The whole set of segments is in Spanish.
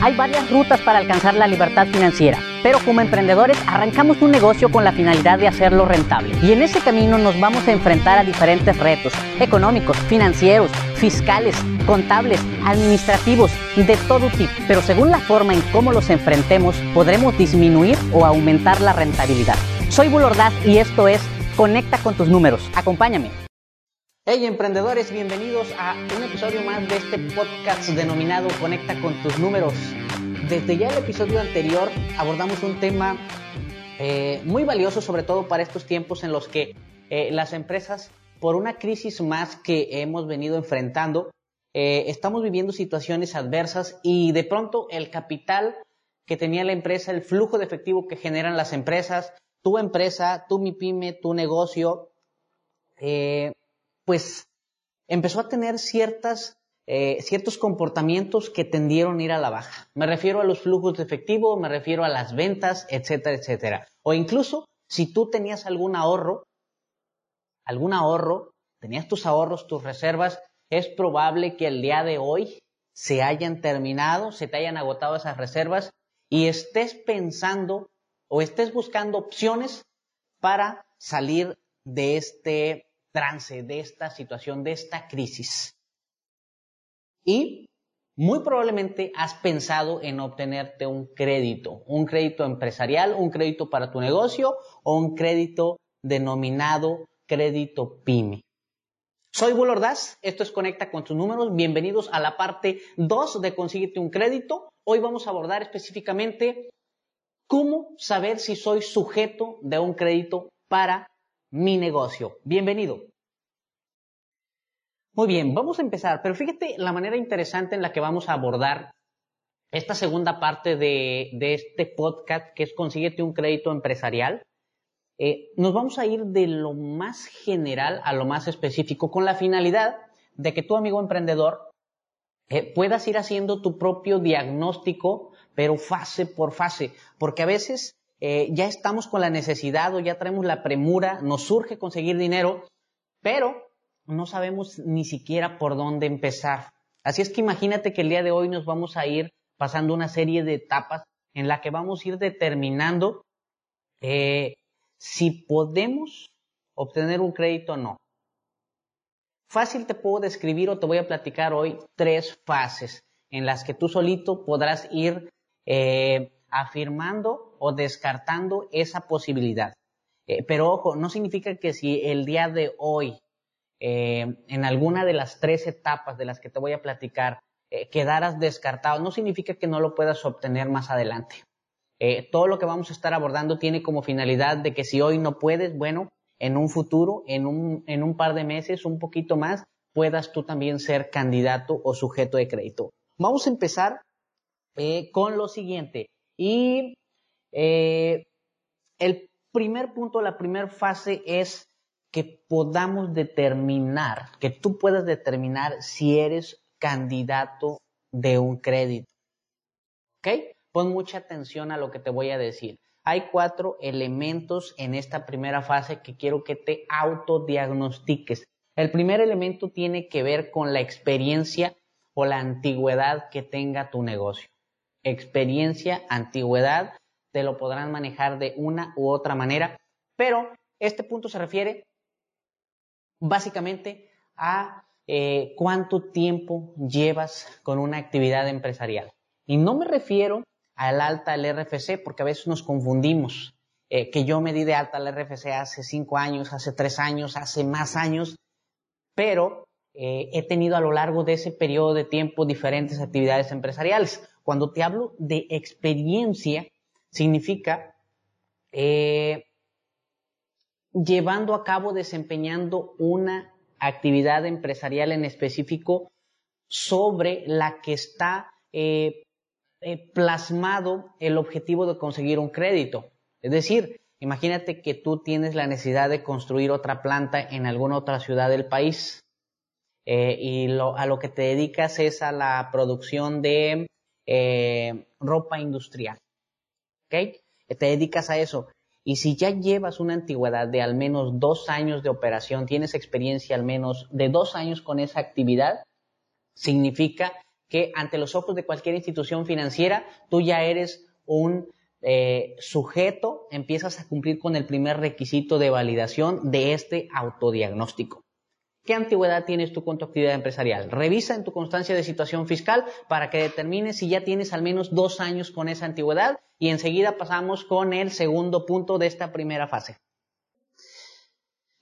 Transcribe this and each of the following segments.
Hay varias rutas para alcanzar la libertad financiera, pero como emprendedores arrancamos un negocio con la finalidad de hacerlo rentable. Y en ese camino nos vamos a enfrentar a diferentes retos económicos, financieros, fiscales, contables, administrativos, de todo tipo. Pero según la forma en cómo los enfrentemos, podremos disminuir o aumentar la rentabilidad. Soy Bulordaz y esto es Conecta con tus números. Acompáñame. Hey emprendedores, bienvenidos a un episodio más de este podcast denominado Conecta con tus números. Desde ya el episodio anterior abordamos un tema eh, muy valioso, sobre todo para estos tiempos en los que eh, las empresas, por una crisis más que hemos venido enfrentando, eh, estamos viviendo situaciones adversas y de pronto el capital que tenía la empresa, el flujo de efectivo que generan las empresas, tu empresa, tu mi pyme, tu negocio, pues empezó a tener ciertas, eh, ciertos comportamientos que tendieron a ir a la baja. Me refiero a los flujos de efectivo, me refiero a las ventas, etcétera, etcétera. O incluso si tú tenías algún ahorro, algún ahorro, tenías tus ahorros, tus reservas, es probable que el día de hoy se hayan terminado, se te hayan agotado esas reservas y estés pensando o estés buscando opciones para salir de este trance, de esta situación, de esta crisis. Y muy probablemente has pensado en obtenerte un crédito, un crédito empresarial, un crédito para tu negocio o un crédito denominado crédito PYME. Soy Will Ordaz, esto es Conecta con tus números, bienvenidos a la parte 2 de Consíguete un crédito. Hoy vamos a abordar específicamente cómo saber si soy sujeto de un crédito para mi negocio. Bienvenido. Muy bien, vamos a empezar, pero fíjate la manera interesante en la que vamos a abordar esta segunda parte de, este podcast, que es Consíguete un crédito empresarial. Eh, nos vamos a ir de lo más general a lo más específico, con la finalidad de que tu amigo emprendedor eh, puedas ir haciendo tu propio diagnóstico, pero fase por fase, porque a veces eh, ya estamos con la necesidad o ya traemos la premura, nos surge conseguir dinero, pero no sabemos ni siquiera por dónde empezar. Así es que imagínate que el día de hoy nos vamos a ir pasando una serie de etapas en la que vamos a ir determinando eh, si podemos obtener un crédito o no. Fácil te puedo describir o te voy a platicar hoy tres fases en las que tú solito podrás ir eh, afirmando o descartando esa posibilidad. Eh, pero ojo, no significa que si el día de hoy eh, en alguna de las tres etapas de las que te voy a platicar eh, quedaras descartado, no significa que no lo puedas obtener más adelante. Todo lo que vamos a estar abordando tiene como finalidad de que si hoy no puedes, bueno, en un futuro, en un, en un par de meses, un poquito más, puedas tú también ser candidato o sujeto de crédito. Vamos a empezar con lo siguiente. Y el primer punto, la primera fase es que podamos determinar, que tú puedas determinar si eres candidato de un crédito. ¿Ok? Pon mucha atención a lo que te voy a decir. Hay cuatro elementos en esta primera fase que quiero que te autodiagnostiques. El primer elemento tiene que ver con la experiencia o la antigüedad que tenga tu negocio. Experiencia, antigüedad, te lo podrán manejar de una u otra manera, pero este punto se refiere básicamente a eh, cuánto tiempo llevas con una actividad empresarial. Y no me refiero al alta al RFC, porque a veces nos confundimos, eh, que yo me di de alta al RFC hace cinco años, hace tres años, hace más años, pero eh, he tenido a lo largo de ese periodo de tiempo diferentes actividades empresariales. Cuando te hablo de experiencia, significa llevando a cabo, desempeñando una actividad empresarial en específico sobre la que está eh, eh, plasmado el objetivo de conseguir un crédito. Es decir, imagínate que tú tienes la necesidad de construir otra planta en alguna otra ciudad del país eh, y a lo que te dedicas es a la producción de ropa industrial. ¿Ok? Te dedicas a eso. Y si ya llevas una antigüedad de al menos dos años de operación, tienes experiencia al menos de dos años con esa actividad, significa que ante los ojos de cualquier institución financiera, tú ya eres un eh, sujeto, empiezas a cumplir con el primer requisito de validación de este autodiagnóstico. ¿Qué antigüedad tienes tú con tu actividad empresarial? Revisa en tu constancia de situación fiscal para que determines si ya tienes al menos dos años con esa antigüedad y enseguida pasamos con el segundo punto de esta primera fase.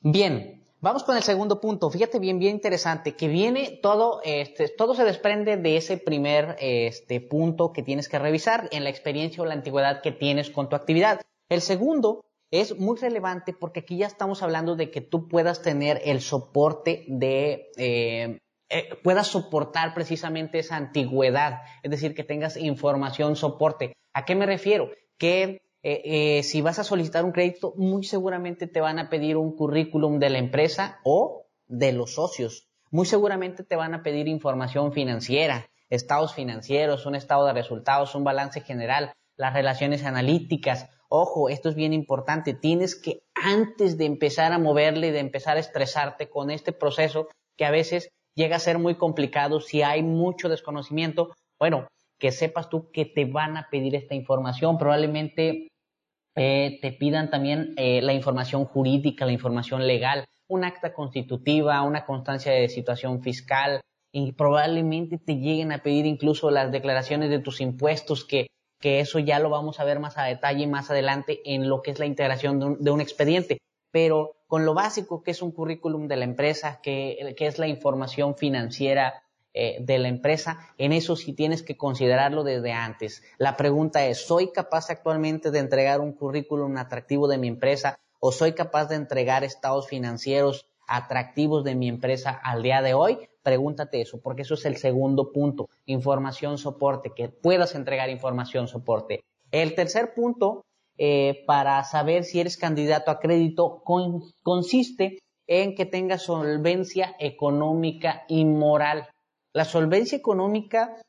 Bien, vamos con el segundo punto. Fíjate bien, bien interesante, que viene todo, este, todo se desprende de ese primer este, punto que tienes que revisar en la experiencia o la antigüedad que tienes con tu actividad. El segundo es muy relevante porque aquí ya estamos hablando de que tú puedas tener el soporte de, eh, eh, puedas soportar precisamente esa antigüedad, es decir, que tengas información soporte. ¿A qué me refiero? Que eh, si vas a solicitar un crédito, muy seguramente te van a pedir un currículum de la empresa o de los socios. Muy seguramente te van a pedir información financiera, estados financieros, un estado de resultados, un balance general, las relaciones analíticas, Ojo, esto es bien importante. Tienes que antes de empezar a moverle y de empezar a estresarte con este proceso que a veces llega a ser muy complicado si hay mucho desconocimiento, bueno, que sepas tú que te van a pedir esta información. Probablemente eh, te pidan también eh, la información jurídica, la información legal, un acta constitutiva, una constancia de situación fiscal y probablemente te lleguen a pedir incluso las declaraciones de tus impuestos que que eso ya lo vamos a ver más a detalle más adelante en lo que es la integración de un, expediente. Pero con lo básico que es un currículum de la empresa, que, es la información financiera eh, de la empresa, en eso sí tienes que considerarlo desde antes. La pregunta es, ¿soy capaz actualmente de entregar un currículum atractivo de mi empresa o soy capaz de entregar estados financieros atractivos de mi empresa al día de hoy? Pregúntate eso, porque eso es el segundo punto, información soporte, que puedas entregar información soporte. El tercer punto, eh, para saber si eres candidato a crédito, consiste en que tengas solvencia económica y moral. La solvencia económica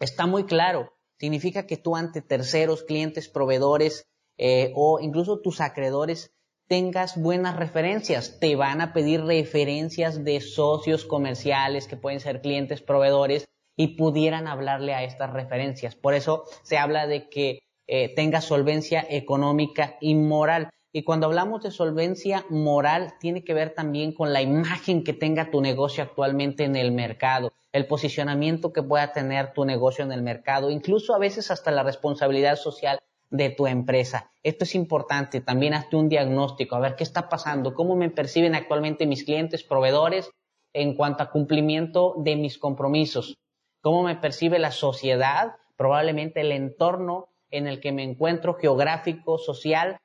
está muy claro. Significa que tú ante terceros, clientes, proveedores eh, o incluso tus acreedores tengas buenas referencias. Te van a pedir referencias de socios comerciales que pueden ser clientes, proveedores y pudieran hablarle a estas referencias. Por eso se habla de que eh, tengas solvencia económica y moral. Y cuando hablamos de solvencia moral, tiene que ver también con la imagen que tenga tu negocio actualmente en el mercado, el posicionamiento que pueda tener tu negocio en el mercado, incluso a veces hasta la responsabilidad social de tu empresa. Esto es importante. También hazte un diagnóstico, a ver qué está pasando, cómo me perciben actualmente mis clientes, proveedores, en cuanto a cumplimiento de mis compromisos, cómo me percibe la sociedad, probablemente el entorno en el que me encuentro, geográfico, social.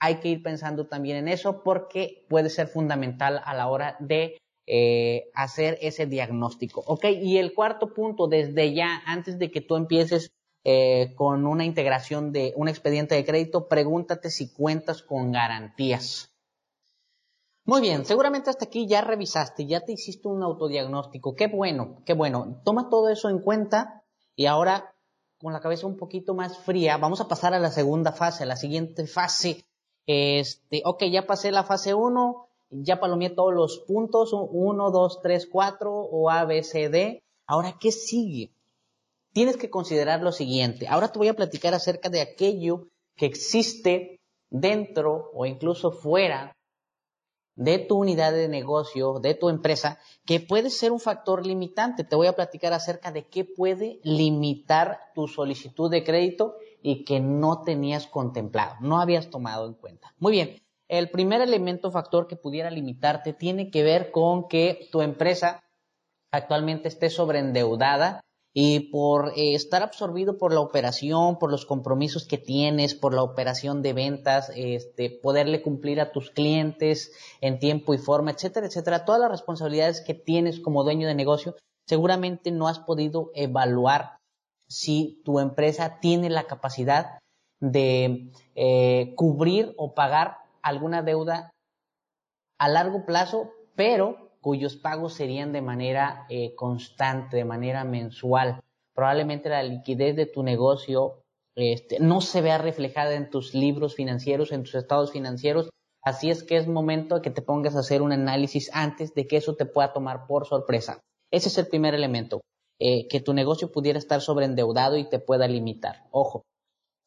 Hay que ir pensando también en eso porque puede ser fundamental a la hora de eh, hacer ese diagnóstico. ¿Ok? Y el cuarto punto, desde ya, antes de que tú empieces eh, con una integración de un expediente de crédito, pregúntate si cuentas con garantías. Muy bien, seguramente hasta aquí ya revisaste, ya te hiciste un autodiagnóstico. Qué bueno, qué bueno. Toma todo eso en cuenta y ahora con la cabeza un poquito más fría, vamos a pasar a la segunda fase, a la siguiente fase. Este, ok, ya pasé la fase 1, ya palomeé todos los puntos, 1, 2, 3, 4 o A, B, C, D. Ahora, ¿qué sigue? Tienes que considerar lo siguiente. Ahora te voy a platicar acerca de aquello que existe dentro o incluso fuera de tu unidad de negocio, de tu empresa, que puede ser un factor limitante. Te voy a platicar acerca de qué puede limitar tu solicitud de crédito y que no tenías contemplado, no habías tomado en cuenta. Muy bien, el primer elemento factor que pudiera limitarte tiene que ver con que tu empresa actualmente esté sobreendeudada y por eh, estar absorbido por la operación, por los compromisos que tienes, por la operación de ventas, este, poderle cumplir a tus clientes en tiempo y forma, etcétera, etcétera, todas las responsabilidades que tienes como dueño de negocio, seguramente no has podido evaluar si tu empresa tiene la capacidad de eh, cubrir o pagar alguna deuda a largo plazo, pero cuyos pagos serían de manera eh, constante, de manera mensual. Probablemente la liquidez de tu negocio este, no se vea reflejada en tus libros financieros, en tus estados financieros. Así es que es momento de que te pongas a hacer un análisis antes de que eso te pueda tomar por sorpresa. Ese es el primer elemento. eh, que tu negocio pudiera estar sobreendeudado y te pueda limitar. Ojo.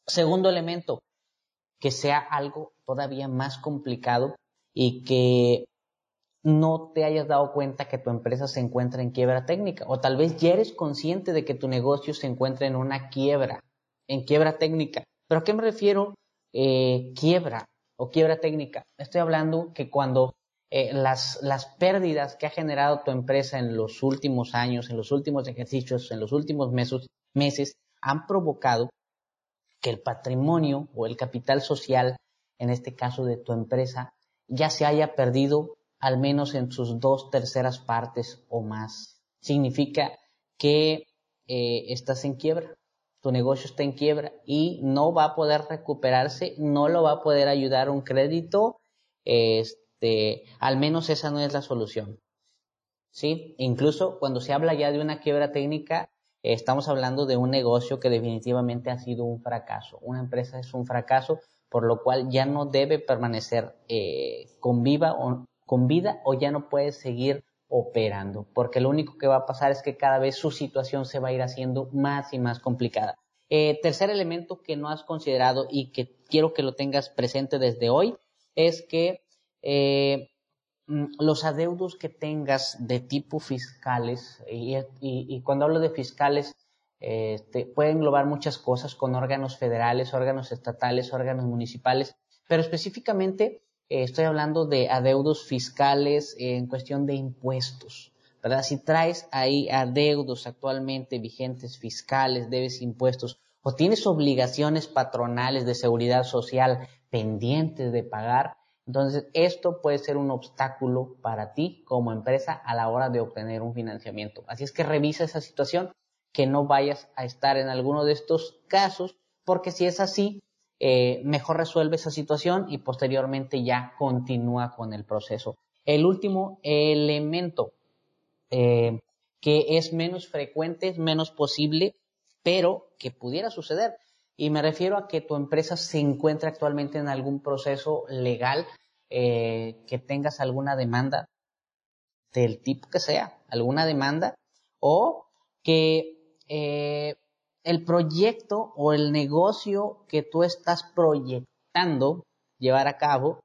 Segundo elemento, que sea algo todavía más complicado y que no te hayas dado cuenta que tu empresa se encuentra en quiebra técnica o tal vez ya eres consciente de que tu negocio se encuentra en una quiebra, en quiebra técnica. ¿Pero a qué me refiero eh, quiebra o quiebra técnica? Estoy hablando que cuando eh, las, las pérdidas que ha generado tu empresa en los últimos años, en los últimos ejercicios, en los últimos meses, meses han provocado que el patrimonio o el capital social, en este caso de tu empresa, ya se haya perdido al menos en sus dos terceras partes o más. Significa que eh, estás en quiebra, tu negocio está en quiebra y no va a poder recuperarse, no lo va a poder ayudar un crédito, este, al menos esa no es la solución. ¿Sí? Incluso cuando se habla ya de una quiebra técnica, estamos hablando de un negocio que definitivamente ha sido un fracaso. Una empresa es un fracaso, por lo cual ya no debe permanecer eh, con viva o con vida o ya no puede seguir operando, porque lo único que va a pasar es que cada vez su situación se va a ir haciendo más y más complicada. Eh, tercer elemento que no has considerado y que quiero que lo tengas presente desde hoy es que eh, mm, los adeudos que tengas de tipo fiscales, y, cuando hablo de fiscales, este, puede englobar muchas cosas con órganos federales, órganos estatales, órganos municipales, pero específicamente eh, estoy hablando de adeudos fiscales en cuestión de impuestos. ¿verdad? Si traes ahí adeudos actualmente vigentes fiscales, debes impuestos o tienes obligaciones patronales de seguridad social pendientes de pagar, entonces esto puede ser un obstáculo para ti como empresa a la hora de obtener un financiamiento. Así es que revisa esa situación, que no vayas a estar en alguno de estos casos, porque si es así, eh, mejor resuelve esa situación y posteriormente ya continúa con el proceso. El último elemento eh, que es menos frecuente, es menos posible, pero que pudiera suceder. Y me refiero a que tu empresa se encuentra actualmente en algún proceso legal, eh, que tengas alguna demanda del tipo que sea, alguna demanda, o que el proyecto o el negocio que tú estás proyectando llevar a cabo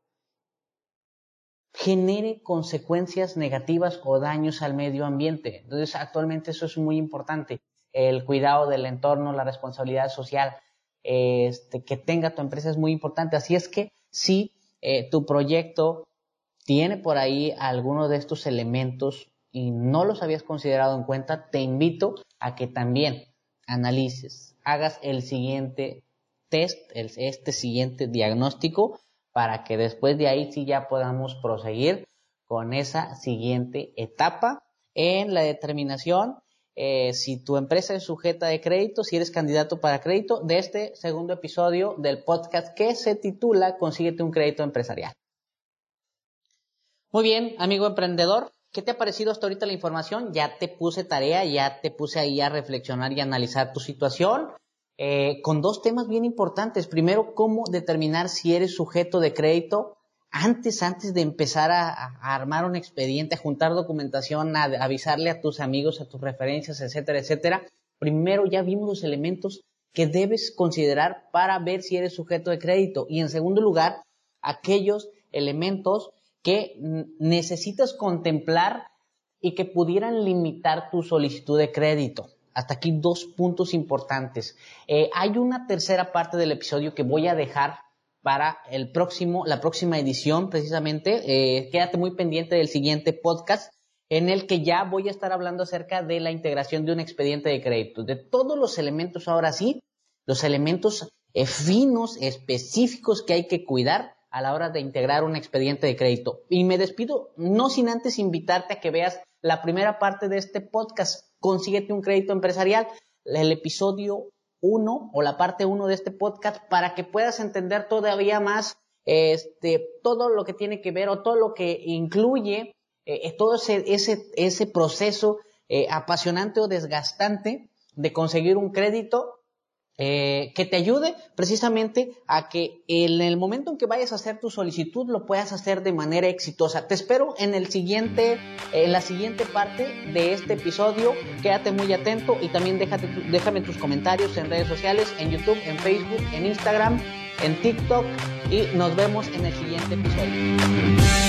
genere consecuencias negativas o daños al medio ambiente. Entonces, actualmente eso es muy importante. El cuidado del entorno, la responsabilidad social este, que tenga tu empresa es muy importante. Así es que si eh, tu proyecto tiene por ahí alguno de estos elementos y no los habías considerado en cuenta, te invito a que también analices, hagas el siguiente test, este siguiente diagnóstico, para que después de ahí sí ya podamos proseguir con esa siguiente etapa en la determinación eh, si tu empresa es sujeta de crédito, si eres candidato para crédito, de este segundo episodio del podcast que se titula Consíguete un crédito empresarial. Muy bien, amigo emprendedor, ¿Qué te ha parecido hasta ahorita la información? Ya te puse tarea, ya te puse ahí a reflexionar y analizar tu situación. Eh, con dos temas bien importantes. Primero, cómo determinar si eres sujeto de crédito antes, antes de empezar a, armar un expediente, a juntar documentación, a, avisarle a tus amigos, a tus referencias, etcétera, etcétera. Primero ya vimos los elementos que debes considerar para ver si eres sujeto de crédito. Y en segundo lugar, aquellos elementos que necesitas contemplar y que pudieran limitar tu solicitud de crédito. Hasta aquí dos puntos importantes. Eh, hay una tercera parte del episodio que voy a dejar para el próximo, la próxima edición, precisamente. Eh, quédate muy pendiente del siguiente podcast en el que ya voy a estar hablando acerca de la integración de un expediente de crédito, de todos los elementos ahora sí, los elementos eh, finos, específicos que hay que cuidar a la hora de integrar un expediente de crédito. Y me despido no sin antes invitarte a que veas la primera parte de este podcast, Consíguete un crédito empresarial, el episodio 1 o la parte 1 de este podcast para que puedas entender todavía más este, todo lo que tiene que ver o todo lo que incluye eh, todo ese, ese, ese proceso eh, apasionante o desgastante de conseguir un crédito eh, que te ayude precisamente a que en el momento en que vayas a hacer tu solicitud lo puedas hacer de manera exitosa. Te espero en el siguiente, en la siguiente parte de este episodio. Quédate muy atento y también déjate, déjame tus comentarios en redes sociales, en YouTube, en Facebook, en Instagram, en TikTok y nos vemos en el siguiente episodio.